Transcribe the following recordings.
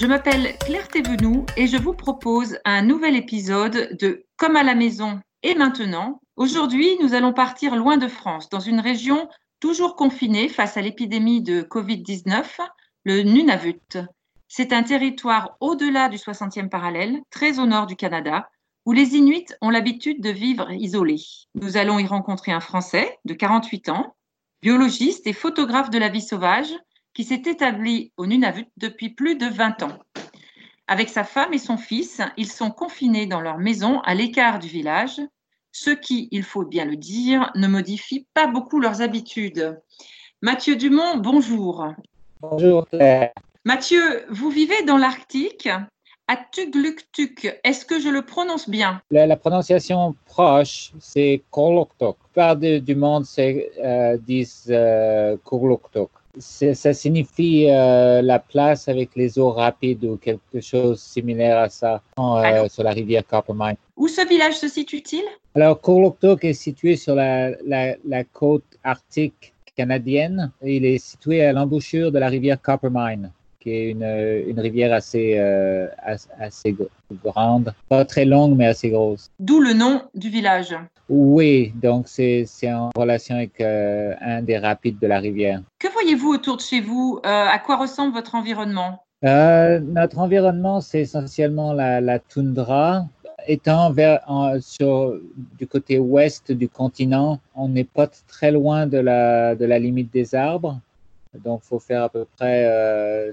Je m'appelle Claire Thévenoud et je vous propose un nouvel épisode de Comme à la maison et maintenant. Aujourd'hui, nous allons partir loin de France, dans une région toujours confinée face à l'épidémie de Covid-19, le Nunavut. C'est un territoire au-delà du 60e parallèle, très au nord du Canada, où les Inuits ont l'habitude de vivre isolés. Nous allons y rencontrer un Français de 48 ans, biologiste et photographe de la vie sauvage, qui s'est établi au Nunavut depuis plus de 20 ans. Avec sa femme et son fils, ils sont confinés dans leur maison à l'écart du village, ce qui, il faut bien le dire, ne modifie pas beaucoup leurs habitudes. Mathieu Dumont, bonjour. Bonjour Claire. Mathieu, vous vivez dans l'Arctique, à Tugluktuk. Est-ce que je le prononce bien? La, la prononciation proche, c'est Kurluktuk. Plupart de- du monde c'est, euh, disent euh, Kurluktuk. Ça signifie euh, la place avec les eaux rapides ou quelque chose similaire à ça euh, sur la rivière Coppermine. Où ce village se situe-t-il? Alors, Kurluktuk est situé sur la, la, la côte arctique canadienne. Il est situé à l'embouchure de la rivière Coppermine, qui est une, une rivière assez, euh, as- assez gr- grande. Pas très longue, mais assez grosse. D'où le nom du village. Oui, donc c'est c'est en relation avec euh, un des rapides de la rivière. Que voyez-vous autour de chez vous? Euh, À quoi ressemble votre environnement? Euh, notre environnement, c'est essentiellement la, la toundra. Étant vers, en- sur, du côté ouest du continent, on n'est pas très loin de la, de la limite des arbres. Donc, faut faire à peu près euh,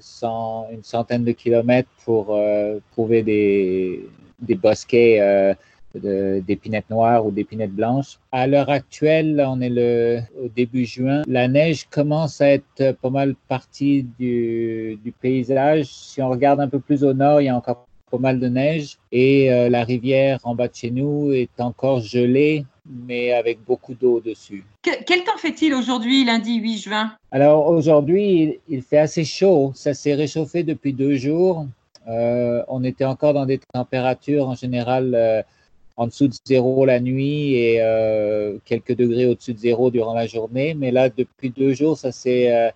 une centaine de kilomètres pour euh, trouver des, des bosquets euh, d'épinettes noires ou d'épinettes blanches. À l'heure actuelle, on est le, au début juin. La neige commence à être pas mal partie du, du paysage. Si on regarde un peu plus au nord, il y a encore pas mal de neige et euh, la rivière en bas de chez nous est encore gelée, mais avec beaucoup d'eau dessus. Que- quel temps fait-il aujourd'hui, lundi 8 juin? Alors aujourd'hui, il, il fait assez chaud. Ça s'est réchauffé depuis deux jours. Euh, on était encore dans des températures en général euh, en dessous de zéro la nuit et quelques degrés au-dessus de zéro durant la journée. Mais là, depuis deux jours, ça s'est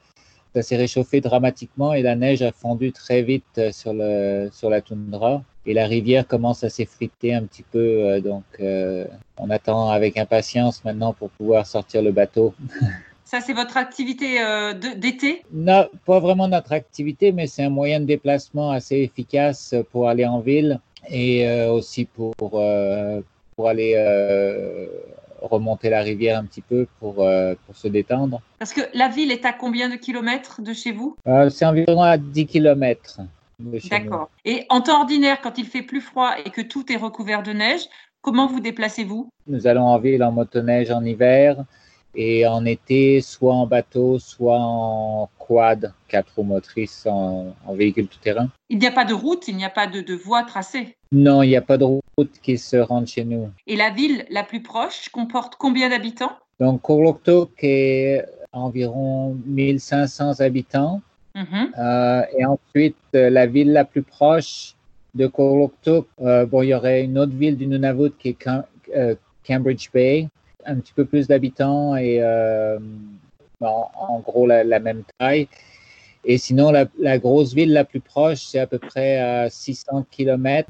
ça s'est réchauffé dramatiquement et la neige a fondu très vite euh, sur, le, sur la toundra. Et la rivière commence à s'effriter un petit peu. euh, donc, euh, on attend avec impatience maintenant pour pouvoir sortir le bateau. Ça, c'est votre activité euh, d'été? Non, pas vraiment notre activité, mais c'est un moyen de déplacement assez efficace pour aller en ville et euh, aussi pour, pour aller remonter la rivière un petit peu pour, euh, pour se détendre. Parce que la ville est à combien de kilomètres de chez vous? Euh, c'est environ à 10 km de chez nous. D'accord. Et en temps ordinaire, quand il fait plus froid et que tout est recouvert de neige, comment vous déplacez-vous? Nous allons en ville en motoneige en hiver et en été, soit en bateau, soit en quad, quatre roues motrices en, en véhicule tout-terrain. Il n'y a pas de route, il n'y a pas de, de voie tracée. Non, il n'y a pas de route qui se rende chez nous. Et la ville la plus proche comporte combien d'habitants? Donc, Kurluktuk est environ 1500 habitants. Mhm. Euh, et ensuite, euh, la ville la plus proche de Kurluktuk, euh, bon, il y aurait une autre ville du Nunavut qui est Cam- euh, Cambridge Bay, un petit peu plus d'habitants et euh, en, en gros la, la même taille. Et sinon, la, la grosse ville la plus proche, c'est à peu près à 600 km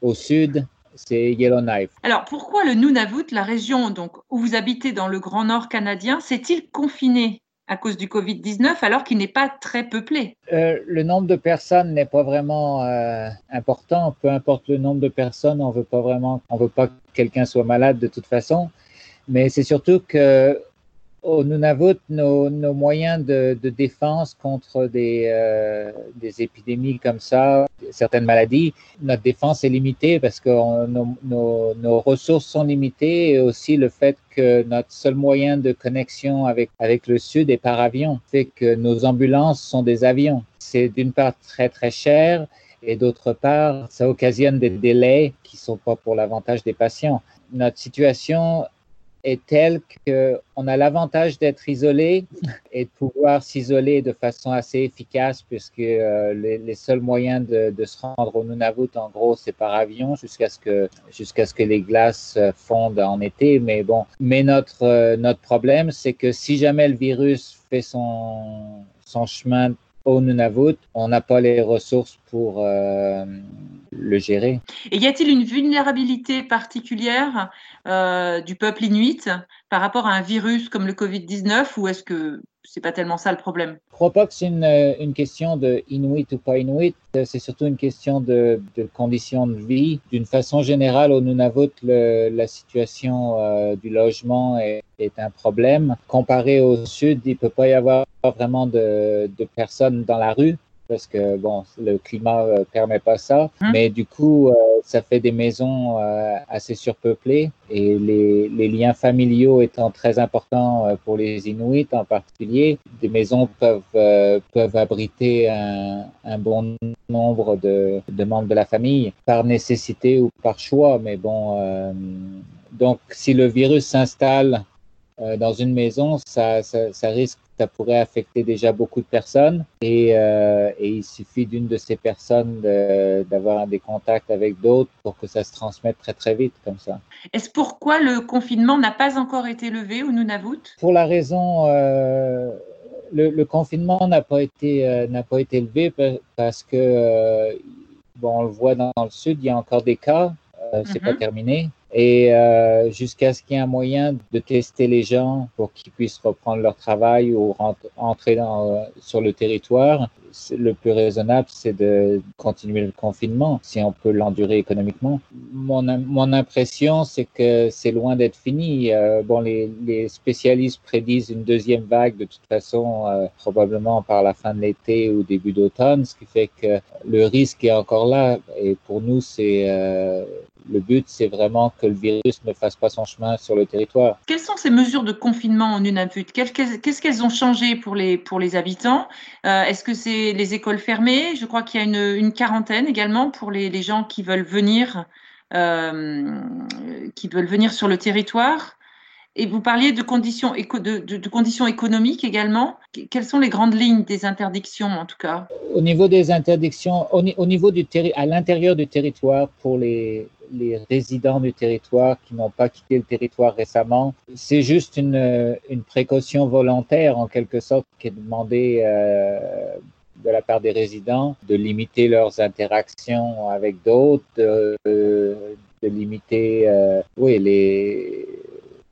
au sud, c'est Yellowknife. Alors, pourquoi le Nunavut, la région donc, où vous habitez dans le Grand Nord canadien, s'est-il confiné à cause du Covid-19 alors qu'il n'est pas très peuplé? Euh, le nombre de personnes n'est pas vraiment euh, important. Peu importe le nombre de personnes, on veut pas vraiment, on veut pas que quelqu'un soit malade de toute façon. Mais c'est surtout que au Nunavut, nos, nos moyens de, défense contre des, euh, des, épidémies comme ça, certaines maladies, notre défense est limitée parce que nos, nos, ressources sont limitées et aussi le fait que notre seul moyen de connexion avec, avec le Sud est par avion fait que nos ambulances sont des avions. C'est d'une part très très cher et d'autre part, ça occasionne des délais qui sont pas pour l'avantage des patients. Notre situation est telle qu'on a l'avantage d'être isolé et de pouvoir s'isoler de façon assez efficace puisque euh, les, seuls moyens de, se rendre au Nunavut, en gros, c'est par avion jusqu'à ce que ce que les glaces fondent en été. Mais bon, mais notre euh, notre problème, c'est que si jamais le virus fait son son chemin au Nunavut, on n'a pas les ressources pour euh, le gérer. Et y a-t-il une vulnérabilité particulière euh, du peuple inuit par rapport à un virus comme le Covid-19 ou est-ce que c'est pas tellement ça le problème? Je crois pas que c'est une, une, question de Inuit ou pas Inuit, c'est surtout une question de, de conditions de vie. D'une façon générale, au Nunavut, le, la situation euh, du logement est, est, un problème. Comparé au Sud, il peut pas y avoir vraiment de, de personnes dans la rue parce que bon, le climat euh, permet pas ça. Mmh. Mais du coup, euh, ça fait des maisons euh, assez surpeuplées et les, les, liens familiaux étant très importants pour les Inuits en particulier, des maisons peuvent peuvent abriter un, un bon nombre de, de, membres de la famille par nécessité ou par choix. Mais bon, donc si le virus s'installe dans une maison, ça, ça, ça risque ça pourrait affecter déjà beaucoup de personnes et, euh, et il suffit d'une de ces personnes d'avoir de, des contacts avec d'autres pour que ça se transmette très très vite comme ça. Est-ce pourquoi le confinement n'a pas encore été levé au Nunavut Pour la raison, euh, le, le, confinement n'a pas été euh, n'a pas été levé parce que euh, bon on le voit dans, dans, le sud, il y a encore des cas, c'est mm -hmm. pas terminé et euh, jusqu'à ce qu'il y ait un moyen de tester les gens pour qu'ils puissent reprendre leur travail ou entrer dans, euh, sur le territoire. Le plus raisonnable, c'est de continuer le confinement, si on peut l'endurer économiquement. Mon, mon impression, c'est que c'est loin d'être fini. Euh, bon, les, spécialistes prédisent une deuxième vague de toute façon, euh, probablement par la fin de l'été ou début d'automne, ce qui fait que le risque est encore là. Et pour nous, c'est euh, le but, c'est vraiment que le virus ne fasse pas son chemin sur le territoire. Quelles sont ces mesures de confinement en Nunavut Qu'est-ce qu'elles ont changé pour les, pour les habitants? Est-ce que c'est les écoles fermées Je crois qu'il y a une, quarantaine également pour les, gens qui veulent venir, euh, qui veulent venir sur le territoire. Et vous parliez de conditions, économiques également. Quelles sont les grandes lignes des interdictions, en tout cas? Au niveau des interdictions, au, au niveau du à l'intérieur du territoire, pour les, résidents du territoire qui n'ont pas quitté le territoire récemment, c'est juste une, une, précaution volontaire, en quelque sorte, qui est demandée euh, de la part des résidents, de limiter leurs interactions avec d'autres, de, de, limiter euh, oui, les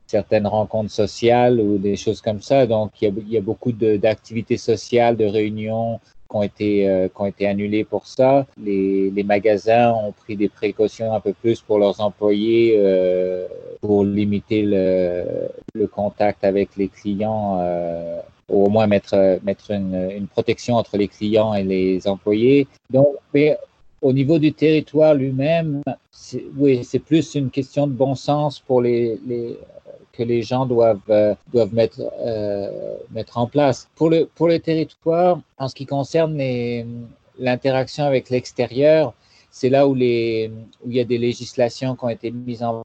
certaines rencontres sociales ou des choses comme ça. Donc, il y a, il y a beaucoup d'activités sociales, de réunions qui ont été, euh, été annulées pour ça. Les, les, magasins ont pris des précautions un peu plus pour leurs employés euh, pour limiter le, le, contact avec les clients. Euh, ou au moins mettre, mettre une, une, protection entre les clients et les employés. Donc, mais au niveau du territoire lui-même, oui, c'est plus une question de bon sens pour les, les que les gens doivent, euh, doivent mettre, euh, mettre en place. Pour le, pour le territoire, en ce qui concerne l'interaction avec l'extérieur, c'est là où, les, où il y a des législations qui ont été mises en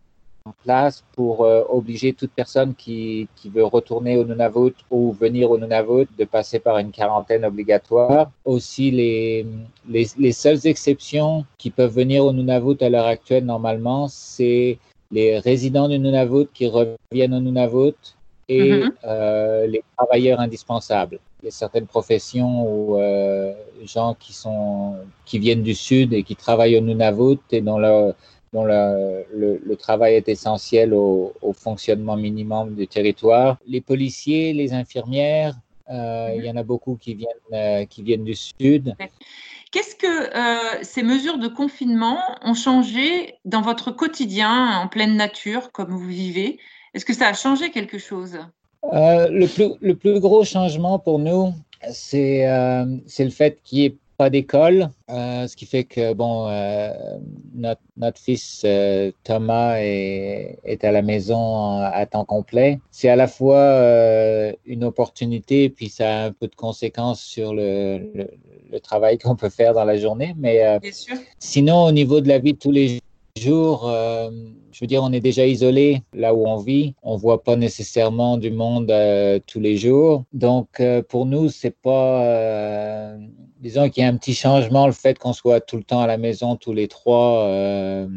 place pour euh, obliger toute personne qui, qui veut retourner au Nunavut ou venir au Nunavut de passer par une quarantaine obligatoire. Aussi, les, les, les seules exceptions qui peuvent venir au Nunavut à l'heure actuelle, normalement, c'est les résidents du Nunavut qui reviennent au Nunavut et mm -hmm. euh, les travailleurs indispensables. Il y a certaines professions ou euh, gens qui sont qui viennent du sud et qui travaillent au Nunavut et dont, le, dont le, le, le, travail est essentiel au, au, fonctionnement minimum du territoire. Les policiers, les infirmières, Euh, il y en a beaucoup qui viennent, qui viennent du sud. Qu'est-ce que ces mesures de confinement ont changé dans votre quotidien en pleine nature, comme vous vivez? Est-ce que ça a changé quelque chose? Le, plus, le plus gros changement pour nous, c'est le fait qu'il y ait d'école, euh, ce qui fait que bon, euh, notre, notre, fils euh, Thomas est, est, à la maison à temps complet. C'est à la fois une opportunité, puis ça a un peu de conséquences sur le, le, travail qu'on peut faire dans la journée. Mais sinon, au niveau de la vie de tous les jours, je veux dire, on est déjà isolé là où on vit. On voit pas nécessairement du monde tous les jours. Donc, pour nous, c'est pas disons qu'il y a un petit changement, le fait qu'on soit tout le temps à la maison, tous les trois, euh,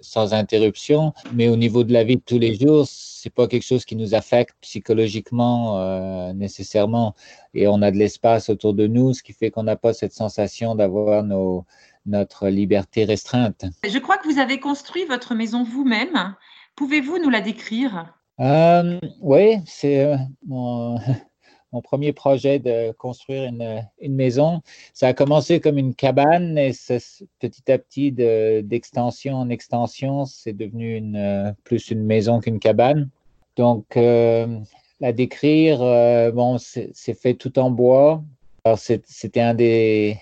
sans interruption. Mais au niveau de la vie de tous les jours, c'est pas quelque chose qui nous affecte psychologiquement euh, nécessairement. Et on a de l'espace autour de nous, ce qui fait qu'on n'a pas cette sensation d'avoir nos, notre liberté restreinte. Je crois que vous avez construit votre maison vous-même. Pouvez-vous nous la décrire? Euh, Oui, c'est mon, mon premier projet de construire une, maison. Ça a commencé comme une cabane et petit à petit, d'extension en extension, c'est devenu une, plus une maison qu'une cabane. Donc, euh, la décrire, euh, bon, c'est fait tout en bois. Alors, c'était un des,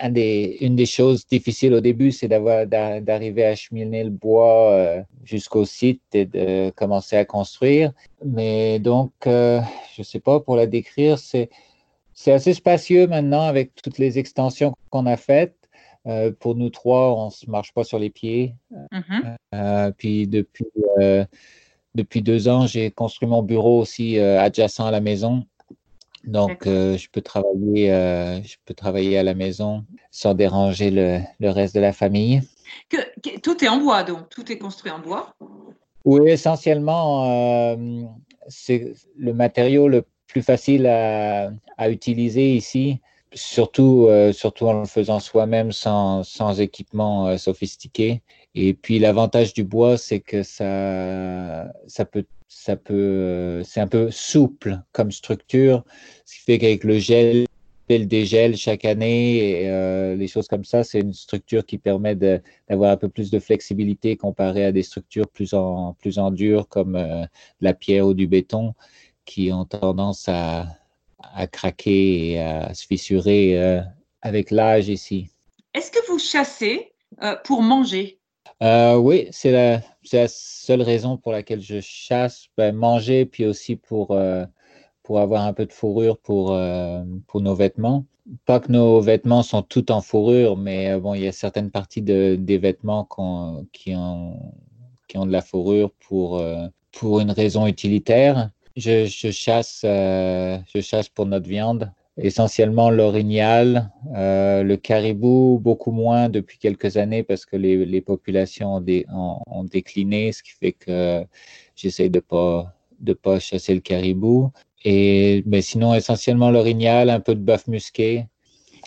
un des, une des choses difficiles au début, c'est d'avoir d'arriver à cheminer le bois euh, jusqu'au site et de commencer à construire. Mais donc, euh, je sais pas, pour la décrire, c'est c'est assez spacieux maintenant avec toutes les extensions qu'on a faites. Euh, pour nous trois, on se marche pas sur les pieds. Mm-hmm. puis depuis depuis deux ans, j'ai construit mon bureau aussi adjacent à la maison. Donc, euh, je, peux travailler, euh, je peux travailler à la maison sans déranger le, le reste de la famille. Que, tout est en bois, donc tout est construit en bois Oui, essentiellement, euh, c'est le matériau le plus facile à, à utiliser ici, surtout, surtout en le faisant soi-même sans, sans équipement sophistiqué. Et puis, l'avantage du bois, c'est que ça, ça peut ça peut, euh, c'est un peu souple comme structure, ce qui fait qu'avec le gel et le dégel chaque année, euh, les choses comme ça, c'est une structure qui permet d'avoir un peu plus de flexibilité comparé à des structures plus en, plus en comme euh, la pierre ou du béton qui ont tendance à, à craquer et à se fissurer avec l'âge ici. Est-ce que vous chassez pour manger? Euh, oui, c'est la, seule raison pour laquelle je chasse, ben, manger, puis aussi pour, euh, pour avoir un peu de fourrure pour, euh, pour nos vêtements. Pas que nos vêtements sont tout en fourrure, mais bon, il y a certaines parties de, des vêtements qui, ont, qui ont de la fourrure pour, pour une raison utilitaire. Je chasse, je chasse pour notre viande essentiellement l'orignal, euh, le caribou, beaucoup moins depuis quelques années parce que les, populations ont, ont, décliné, ce qui fait que j'essaie de pas de pas chasser le caribou. Et mais sinon essentiellement l'orignal, un peu de bœuf musqué.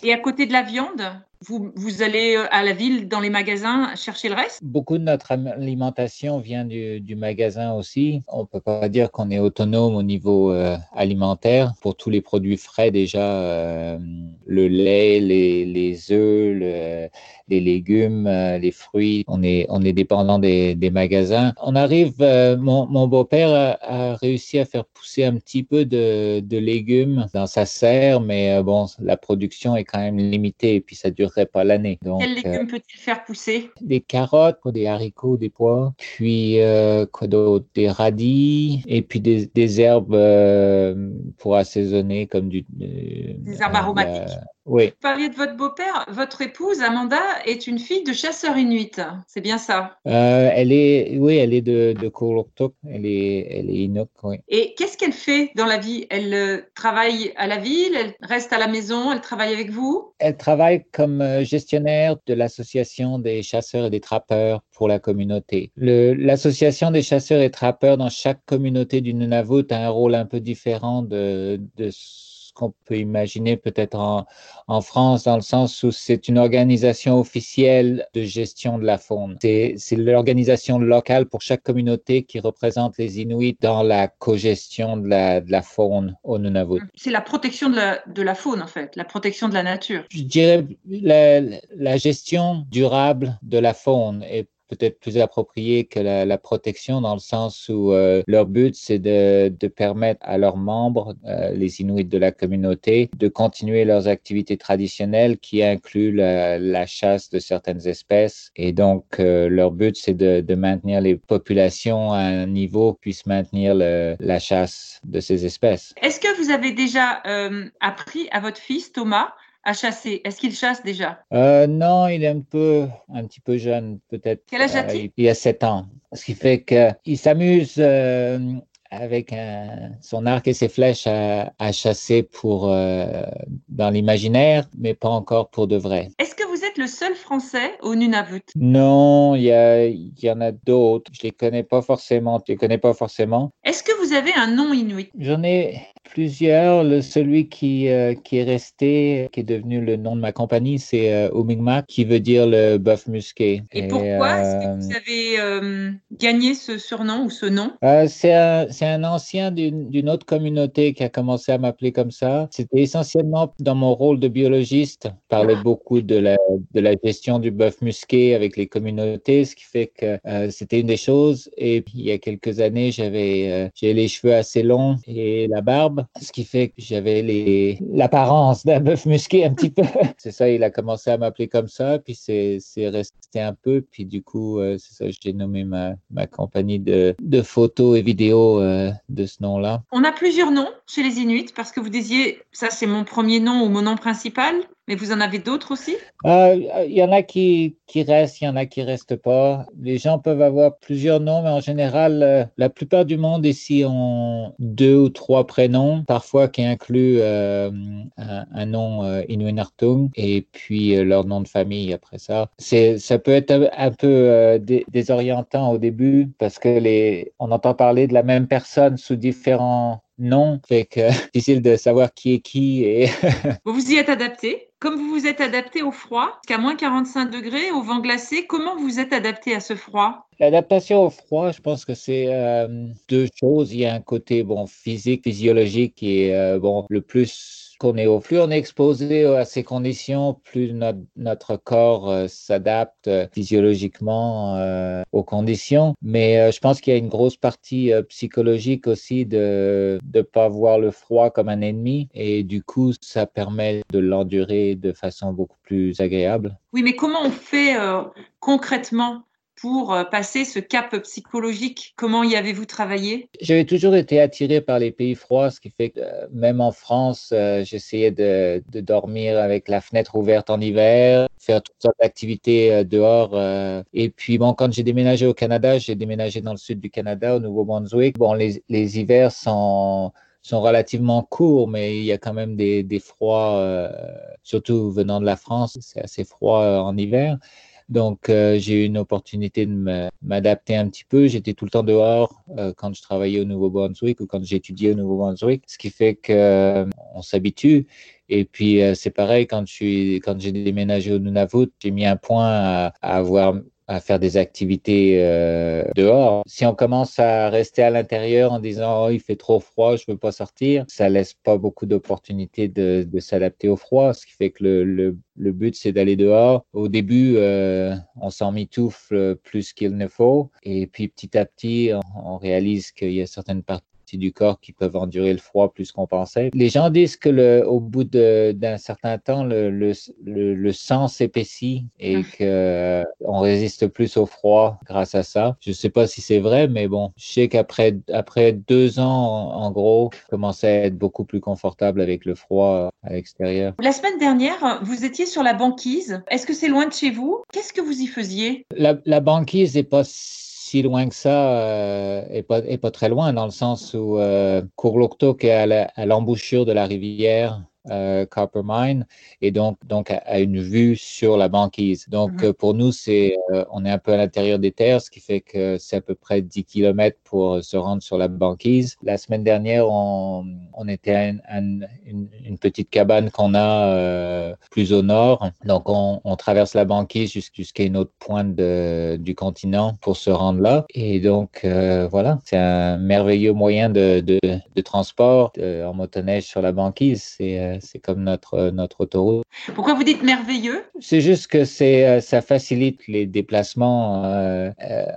Et à côté de la viande, vous, vous, allez euh, à la ville, dans les magasins, chercher le reste? Beaucoup de notre alimentation vient du, magasin aussi. On ne peut pas dire qu'on est autonome au niveau euh, alimentaire. Pour tous les produits frais, déjà, euh, le lait, les, les œufs, le, les légumes, les fruits, on est, on est dépendant des, des magasins. On arrive, mon, mon beau-père a, a, réussi à faire pousser un petit peu de, de légumes dans sa serre, mais bon, la production est quand même limitée et puis ça dure pas l'année. Quels euh, légumes peut-il faire pousser? Des carottes, des haricots, des pois, puis euh, quoi d'autre? Des radis, et puis des, des herbes euh, pour assaisonner comme du... des herbes aromatiques. Oui. Vous parliez de votre beau-père. Votre épouse, Amanda, est une fille de chasseur inuit. C'est bien ça? Euh, Elle est, oui, elle est de, de Elle est, elle est Inuk, oui. Et qu'est-ce qu'elle fait dans la vie? Elle euh, travaille à la ville? Elle reste à la maison? Elle travaille avec vous? Elle travaille comme euh, gestionnaire de l'association des chasseurs et des trappeurs pour la communauté. L'association des chasseurs et trappeurs dans chaque communauté du Nunavut a un rôle un peu différent de, de qu'on peut imaginer peut-être en, en, France, dans le sens où c'est une organisation officielle de gestion de la faune. C'est l'organisation locale pour chaque communauté qui représente les Inuits dans la co-gestion de la, de la faune au Nunavut. C'est la protection de la, de la faune, en fait, la protection de la nature. Je dirais la, la gestion durable de la faune et peut-être plus approprié que la, protection dans le sens où euh, leur but, c'est de, de, permettre à leurs membres, euh, les Inuits de la communauté, de continuer leurs activités traditionnelles qui incluent la, chasse de certaines espèces. Et donc, euh, leur but, c'est de, de, maintenir les populations à un niveau puisse maintenir le, la chasse de ces espèces. Est-ce que vous avez déjà appris à votre fils, Thomas, à chasser. Est-ce qu'il chasse déjà? Euh, Non, il est un peu, un petit peu jeune, peut-être. Quel âge a-t-il? euh, Il a 7 ans. Ce qui fait qu'il s'amuse euh, avec son arc et ses flèches à, chasser pour, dans l'imaginaire, mais pas encore pour de vrai. Est-ce que vous êtes le seul Français au Nunavut? Non, il y, y en a d'autres. Je les connais pas forcément. Je les connais pas forcément? Est-ce que vous avez un nom inuit? J'en ai plusieurs. Le, celui qui, euh, qui est resté, qui est devenu le nom de ma compagnie, c'est euh, qui veut dire le bœuf musqué. Et, pourquoi est-ce que vous euh, avez euh, gagné ce surnom ou ce nom? C'est un, un, ancien d'une autre communauté qui a commencé à m'appeler comme ça. C'était essentiellement dans mon rôle de biologiste. Je parlais beaucoup de la, de la gestion du bœuf musqué avec les communautés, ce qui fait que c'était une des choses. Et il y a quelques années, j'avais j'ai les cheveux assez longs et la barbe ce qui fait que j'avais les... l'apparence d'un bœuf musqué un petit peu. c'est ça, il a commencé à m'appeler comme ça, puis c'est, resté un peu, puis du coup, euh, c'est ça, j'ai nommé ma, ma compagnie de, de photos et vidéos euh, de ce nom-là. On a plusieurs noms chez les Inuits parce que vous disiez, ça c'est mon premier nom ou mon nom principal. Mais vous en avez d'autres aussi? Euh, Il y en a qui, qui restent, il y en a qui restent pas. Les gens peuvent avoir plusieurs noms, mais en général, euh, la plupart du monde ici ont deux ou trois prénoms, parfois qui incluent euh, un, nom euh, Inuinartung et puis leur nom de famille après ça. C'est, ça peut être un, peu désorientant au début parce que les, on entend parler de la même personne sous différents noms, fait que difficile de savoir qui est qui. Et vous vous y êtes adapté? Comme vous vous êtes adapté au froid, qu'à moins 45 degrés, au vent glacé, comment vous êtes adapté à ce froid? L'adaptation au froid, je pense que c'est euh, deux choses. Il y a un côté bon physique, physiologique est euh, bon le plus qu'on est au plus on est exposé à ces conditions, plus notre, corps euh, s'adapte physiologiquement aux conditions. Mais je pense qu'il y a une grosse partie psychologique aussi de ne pas voir le froid comme un ennemi et du coup ça permet de l'endurer de façon beaucoup plus agréable. Oui, mais comment on fait concrètement pour euh, passer ce cap psychologique Comment y avez-vous travaillé? J'avais toujours été attiré par les pays froids, ce qui fait que euh, même en France, euh, j'essayais de, dormir avec la fenêtre ouverte en hiver, faire toutes sortes d'activités dehors. et puis, bon, quand j'ai déménagé au Canada, j'ai déménagé dans le sud du Canada, au Nouveau-Brunswick. Bon, les, hivers sont sont relativement courts, mais il y a quand même des froids, surtout venant de la France, c'est assez froid en hiver. Donc, euh, j'ai eu une opportunité de m'adapter un petit peu. J'étais tout le temps dehors euh, quand je travaillais au Nouveau-Brunswick ou quand j'étudiais au Nouveau-Brunswick, ce qui fait qu'on euh, s'habitue. Et puis, c'est pareil, quand j'ai quand déménagé au Nunavut, j'ai mis un point à, à avoir à faire des activités euh, dehors. Si on commence à rester à l'intérieur en disant oh, il fait trop froid, je ne veux pas sortir, ça laisse pas beaucoup d'opportunités de, de s'adapter au froid, ce qui fait que le, le, le but c'est d'aller dehors. Au début, euh, on s'en mitoufle plus qu'il ne faut, et puis petit à petit, on, on réalise qu'il y a certaines parties du corps qui peuvent endurer le froid plus qu'on pensait. Les gens disent que le, au bout d'un certain temps, le, le, le, sang s'épaissit et qu'on euh, résiste plus au froid grâce à ça. Je ne sais pas si c'est vrai, mais bon, je sais qu'après après deux ans, en, gros, je commençais à être beaucoup plus confortable avec le froid à l'extérieur. La semaine dernière, vous étiez sur la banquise. Est-ce que c'est loin de chez vous? Qu'est-ce que vous y faisiez? La, la banquise n'est pas si loin que ça euh, et, pas, pas très loin, dans le sens où euh, qui est à l'embouchure de la rivière, euh, Copper Mine et donc, donc a, une vue sur la banquise. Donc mhm. pour nous, c'est, on est un peu à l'intérieur des terres, ce qui fait que c'est à peu près 10 km pour se rendre sur la banquise. La semaine dernière, on, on était à une, une, petite cabane qu'on a plus au nord. Donc on, on traverse la banquise jusqu'à une autre pointe de, du continent pour se rendre là. Et donc voilà, c'est un merveilleux moyen de, de, de transport en motoneige sur la banquise. C'est, euh, c'est comme notre, euh, notre autoroute. Pourquoi vous dites merveilleux? C'est juste que c'est, euh, ça facilite les déplacements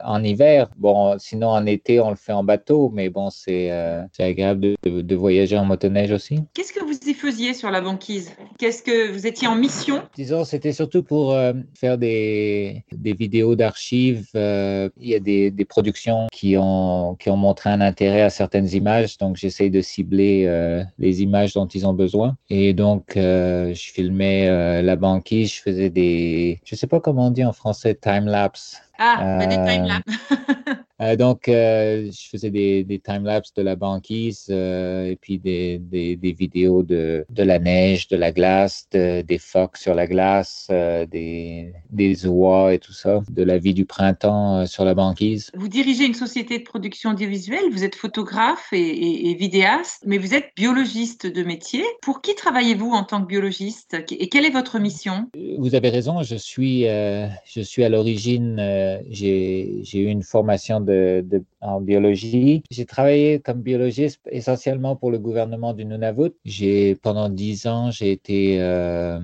en hiver. Bon, sinon en été, on le fait en bateau, mais bon, c'est, c'est agréable de, de, voyager en motoneige aussi. Qu'est-ce que vous y faisiez sur la banquise? Qu'est-ce que vous étiez en mission? Disons, c'était surtout pour faire des, des vidéos d'archives. il y a des, des productions qui ont, qui ont montré un intérêt à certaines images, donc j'essaye de cibler euh, les images dont ils ont besoin. Et donc, euh, je filmais euh, la banquise, je faisais des, je sais pas comment on dit en français, time-lapse. Ah, des time-lapse. Euh, donc, euh, je faisais des, des time-lapse de la banquise euh, et puis des, des, des, vidéos de, de la neige, de la glace, des phoques sur la glace, des, des oies et tout ça, de la vie du printemps sur la banquise. Vous dirigez une société de production audiovisuelle, vous êtes photographe et, et, et vidéaste, mais vous êtes biologiste de métier. Pour qui travaillez-vous en tant que biologiste? Et quelle est votre mission? Vous avez raison, je suis, je suis à l'origine, j'ai eu une formation en biologie. J'ai travaillé comme biologiste essentiellement pour le gouvernement du Nunavut. Pendant dix ans, j'ai été euh,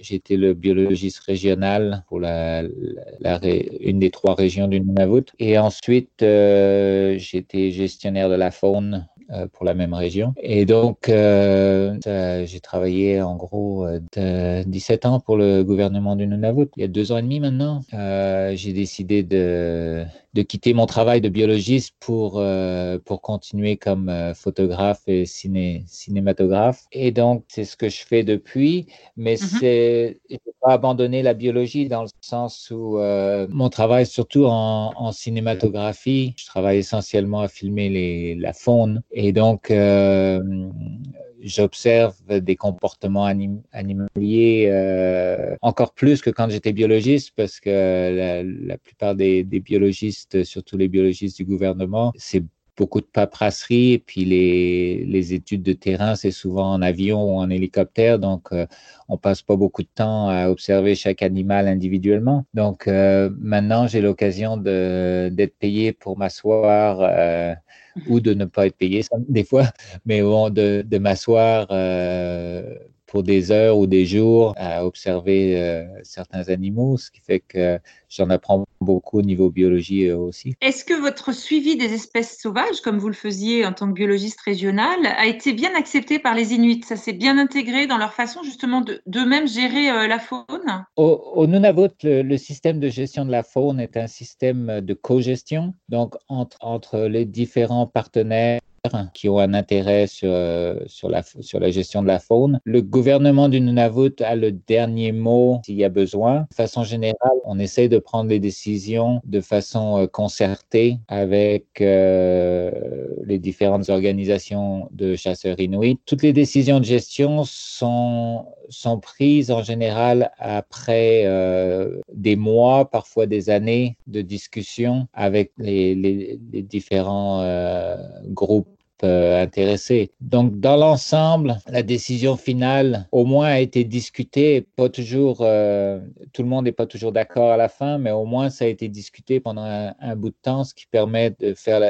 j'ai été le biologiste régional pour une des trois régions du Nunavut. Et ensuite, euh, j'étais gestionnaire de la faune pour la même région. Et donc, euh, j'ai travaillé en gros de 17 ans pour le gouvernement du Nunavut. Il y a deux ans et demi maintenant, j'ai décidé de, de quitter mon travail de biologiste pour, pour continuer comme photographe et ciné, cinématographe. Et donc, c'est ce que je fais depuis, mais mm-hmm. c'est je n'ai pas abandonné la biologie dans le sens où euh, mon travail, surtout en, cinématographie, je travaille essentiellement à filmer les, la faune et donc euh, j'observe des comportements animaliers euh, encore plus que quand j'étais biologiste parce que la, la plupart des, des, biologistes, surtout les biologistes du gouvernement, c'est beaucoup de paperasserie et puis les, les études de terrain, c'est souvent en avion ou en hélicoptère, donc euh, on passe pas beaucoup de temps à observer chaque animal individuellement. Donc euh, maintenant, j'ai l'occasion d'être payé pour m'asseoir euh, ou de ne pas être payé des fois, mais bon, de, de m'asseoir pour des heures ou des jours à observer euh, certains animaux, ce qui fait que j'en apprends beaucoup au niveau biologie euh, aussi. Est-ce que votre suivi des espèces sauvages, comme vous le faisiez en tant que biologiste régional, a été bien accepté par les Inuits? Ça s'est bien intégré dans leur façon justement d'eux-mêmes gérer euh, la faune? Au, au Nunavut, le, le, système de gestion de la faune est un système de co-gestion, donc entre, entre les différents partenaires qui ont un intérêt sur, euh, sur, la, sur la gestion de la faune. Le gouvernement du Nunavut a le dernier mot s'il y a besoin. De façon générale, on essaie de prendre des décisions de façon euh, concertée avec euh, les différentes organisations de chasseurs inuits. Toutes les décisions de gestion sont, sont prises en général après euh, des mois, parfois des années de discussion avec les, les, les différents euh, groupes intéressés. Donc, dans l'ensemble, la décision finale, au moins, a été discutée. Pas toujours, euh, tout le monde n'est pas toujours d'accord à la fin, mais au moins, ça a été discuté pendant un, bout de temps, ce qui permet de faire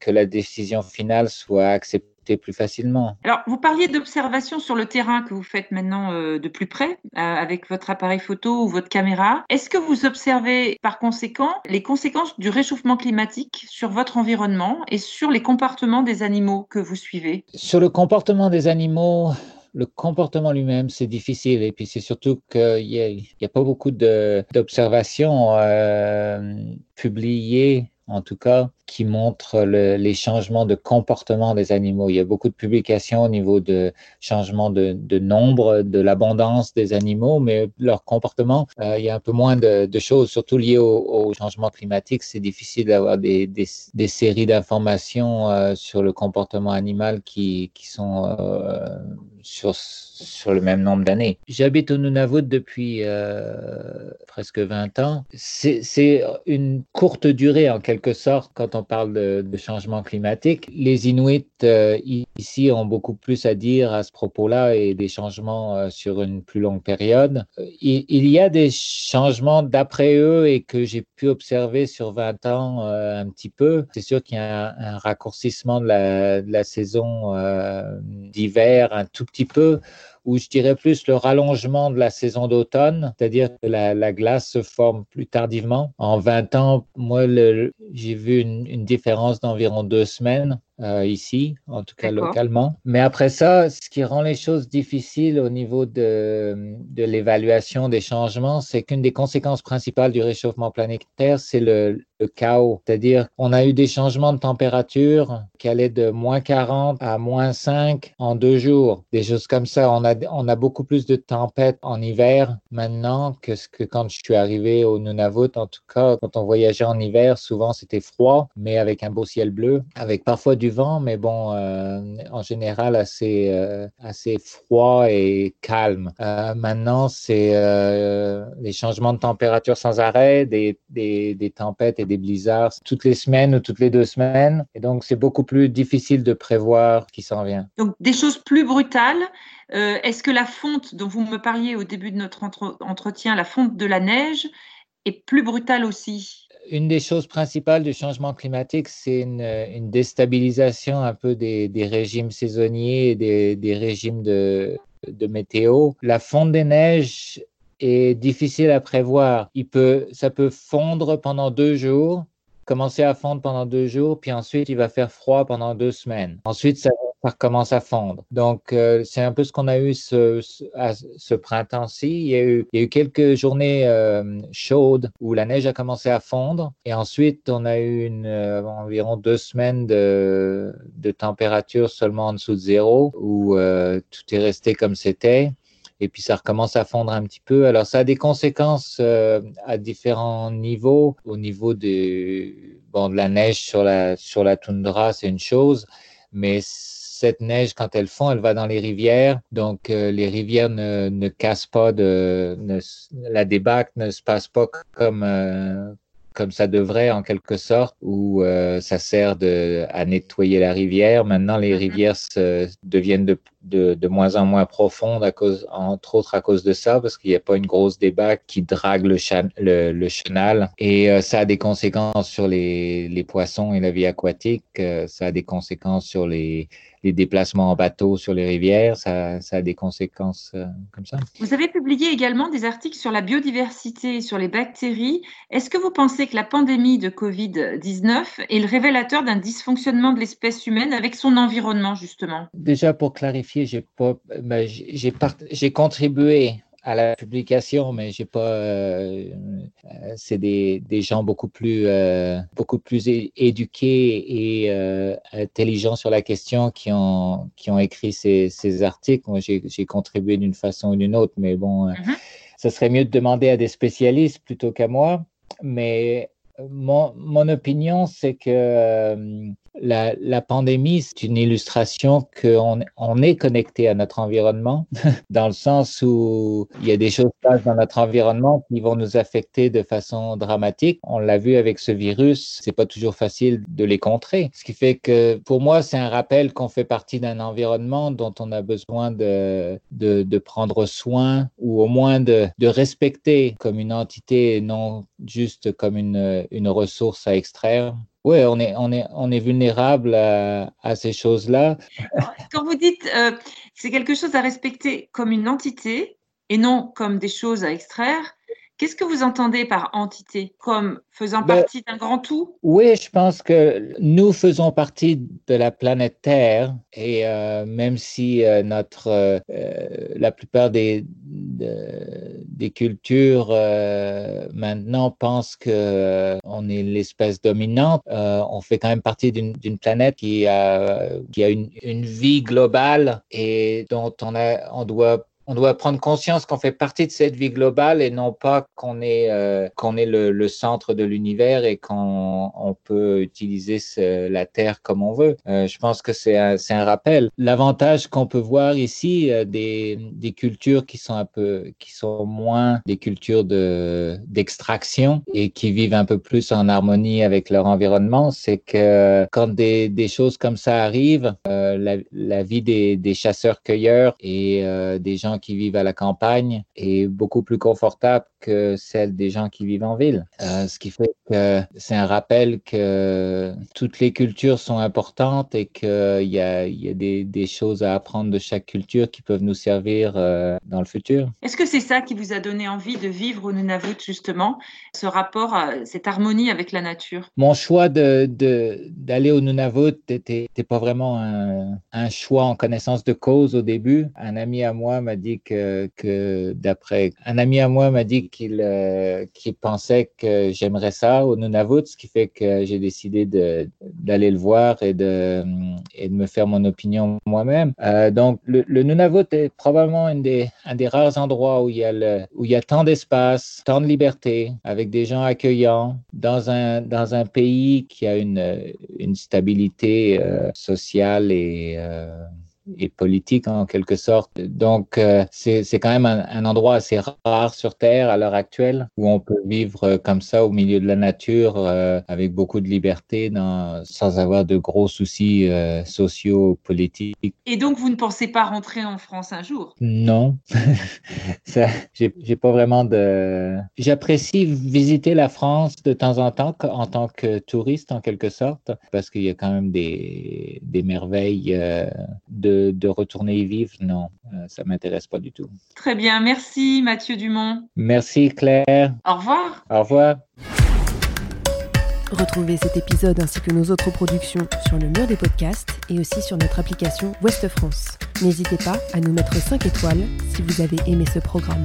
que la décision finale soit acceptée plus facilement. Alors, vous parliez d'observation sur le terrain que vous faites maintenant euh, de plus près euh, avec votre appareil photo ou votre caméra. Est-ce que vous observez par conséquent les conséquences du réchauffement climatique sur votre environnement et sur les comportements des animaux que vous suivez? Sur le comportement des animaux, le comportement lui-même, c'est difficile. Et puis, c'est surtout qu'il n'y a, a, pas beaucoup d'observations euh, publiées en tout cas, qui montre les changements de comportement des animaux. Il y a beaucoup de publications au niveau de changement de, nombre, de l'abondance des animaux, mais leur comportement, euh, il y a un peu moins de, choses, surtout liées au, changement climatique. C'est difficile d'avoir des, séries d'informations euh, sur le comportement animal qui, sont euh, sur, sur le même nombre d'années. J'habite au Nunavut depuis presque 20 ans. C'est une courte durée en quelque sorte quand on parle de, changement climatique. Les Inuits euh, ici ont beaucoup plus à dire à ce propos-là et des changements euh, sur une plus longue période. Il, il y a des changements d'après eux et que j'ai pu observer sur 20 ans un petit peu. C'est sûr qu'il y a un, raccourcissement de la saison d'hiver un tout petit peu ou je dirais plus le rallongement de la saison d'automne, c'est-à-dire que la, la, glace se forme plus tardivement. En 20 ans, moi, j'ai vu une différence d'environ deux semaines euh, ici, en tout cas localement. Mais après ça, ce qui rend les choses difficiles au niveau de, de l'évaluation des changements, c'est qu'une des conséquences principales du réchauffement planétaire, c'est le, le, chaos. C'est-à-dire, on a eu des changements de température qui allaient de moins 40 à moins 5 en deux jours. Des choses comme ça. On a, on a beaucoup plus de tempêtes en hiver maintenant que ce que quand je suis arrivé au Nunavut. En tout cas, quand on voyageait en hiver, souvent c'était froid, mais avec un beau ciel bleu, avec parfois du mais bon, euh, en général assez, euh, assez froid et calme. Euh, maintenant, c'est les changements de température sans arrêt, des, tempêtes et des blizzards toutes les semaines ou toutes les deux semaines. Et donc, c'est beaucoup plus difficile de prévoir ce qui s'en vient. Donc, des choses plus brutales. Est-ce que la fonte dont vous me parliez au début de notre entre entretien, la fonte de la neige, est plus brutale aussi? Une des choses principales du changement climatique, c'est une, une, déstabilisation un peu des, régimes saisonniers et des, régimes de, météo. La fonte des neiges est difficile à prévoir. Il peut, ça peut fondre pendant deux jours, commencer à fondre pendant deux jours, puis ensuite il va faire froid pendant deux semaines. Ensuite, ça ça recommence à fondre. Donc, euh, c'est un peu ce qu'on a eu ce, ce, printemps-ci. Il, y a eu, il y a eu quelques journées euh, chaudes où la neige a commencé à fondre. Et ensuite, on a eu euh, environ deux semaines de, de température seulement en dessous de zéro, où tout est resté comme c'était et puis ça recommence à fondre un petit peu. Alors ça a des conséquences à différents niveaux. Au niveau de, bon, de la neige sur la, sur la toundra, c'est une chose, mais cette neige, quand elle fond, elle va dans les rivières. Donc, euh, les rivières ne, ne cassent pas de. Ne, la débâcle ne se passe pas comme, euh, comme ça devrait en quelque sorte, où euh, ça sert de, à nettoyer la rivière. Maintenant, les rivières se, deviennent de, de, de, moins en moins profondes, à cause, entre autres à cause de ça, parce qu'il n'y a pas une grosse débâcle qui drague le, chan, le, le chenal. Et euh, ça a des conséquences sur les, les, poissons et la vie aquatique. Euh, ça a des conséquences sur les, les déplacements en bateau sur les rivières, ça, ça a des conséquences euh, comme ça. Vous avez publié également des articles sur la biodiversité et sur les bactéries. Est-ce que vous pensez que la pandémie de Covid-19 est le révélateur d'un dysfonctionnement de l'espèce humaine avec son environnement, justement? Déjà, pour clarifier, j'ai ben, j'ai contribué à la publication, mais j'ai pas. Euh, c'est des, des gens beaucoup plus euh, beaucoup plus éduqués et euh, intelligents sur la question qui ont qui ont écrit ces, ces articles. Moi, j'ai contribué d'une façon ou d'une autre, mais bon, mm -hmm. ça serait mieux de demander à des spécialistes plutôt qu'à moi. Mais mon, mon opinion, c'est que la, la, pandémie, c'est une illustration qu'on on est connecté à notre environnement, dans le sens où il y a des choses dans notre environnement qui vont nous affecter de façon dramatique. On l'a vu avec ce virus, c'est pas toujours facile de les contrer. Ce qui fait que pour moi, c'est un rappel qu'on fait partie d'un environnement dont on a besoin de, de, de, prendre soin ou au moins de, de respecter comme une entité et non juste comme une, une ressource à extraire. Oui, on est, on est, on est vulnérable à, ces choses-là. Quand vous dites euh, c'est quelque chose à respecter comme une entité et non comme des choses à extraire, Qu'est-ce que vous entendez par entité Comme faisant ben, partie d'un grand tout? Oui, je pense que nous faisons partie de la planète Terre et euh, même si euh, notre, euh, la plupart des, de, des cultures maintenant pensent que on est l'espèce dominante, on fait quand même partie d'une planète qui a, qui a une, une vie globale et dont on, a, on doit on doit prendre conscience qu'on fait partie de cette vie globale et non pas qu'on est, euh, qu'on est le, centre de l'univers et qu'on peut utiliser la Terre comme on veut. Euh, je pense que c'est un, un, rappel. L'avantage qu'on peut voir ici euh, des, des, cultures qui sont un peu, qui sont moins des cultures de, d'extraction et qui vivent un peu plus en harmonie avec leur environnement, c'est que quand des, des, choses comme ça arrivent, la, la, vie des, des chasseurs-cueilleurs et des gens qui vivent à la campagne est beaucoup plus confortable que celle des gens qui vivent en ville. Euh, ce qui fait que c'est un rappel que toutes les cultures sont importantes et qu'il y a, y a des, des, choses à apprendre de chaque culture qui peuvent nous servir euh, dans le futur. Est-ce que c'est ça qui vous a donné envie de vivre au Nunavut, justement, ce rapport, cette harmonie avec la nature? Mon choix d'aller de, au Nunavut n'était pas vraiment un, un choix en connaissance de cause au début. Un ami à moi m'a dit que, que d'après, un ami à moi m'a dit qu'il euh, pensait que j'aimerais ça au Nunavut, ce qui fait que j'ai décidé d'aller le voir et de, me faire mon opinion moi-même. Euh, donc, le, Nunavut est probablement un des, rares endroits où il y a, tant d'espace, tant de liberté, avec des gens accueillants, dans un, pays qui a une, une stabilité euh, sociale et et politique en quelque sorte. Donc, euh, c'est quand même un, endroit assez rare sur Terre à l'heure actuelle où on peut vivre euh, comme ça au milieu de la nature euh, avec beaucoup de liberté dans, sans avoir de gros soucis sociaux, politiques. Et donc, vous ne pensez pas rentrer en France un jour? Non. J'ai pas vraiment de... J'apprécie visiter la France de temps en temps en tant que touriste en quelque sorte parce qu'il y a quand même des, des merveilles de de, retourner y vivre, non, euh, ça m'intéresse pas du tout. Très bien, merci Mathieu Dumont. Merci Claire. Au revoir. Au revoir. Retrouvez cet épisode ainsi que nos autres productions sur le mur des podcasts et aussi sur notre application Ouest France. N'hésitez pas à nous mettre 5 étoiles si vous avez aimé ce programme.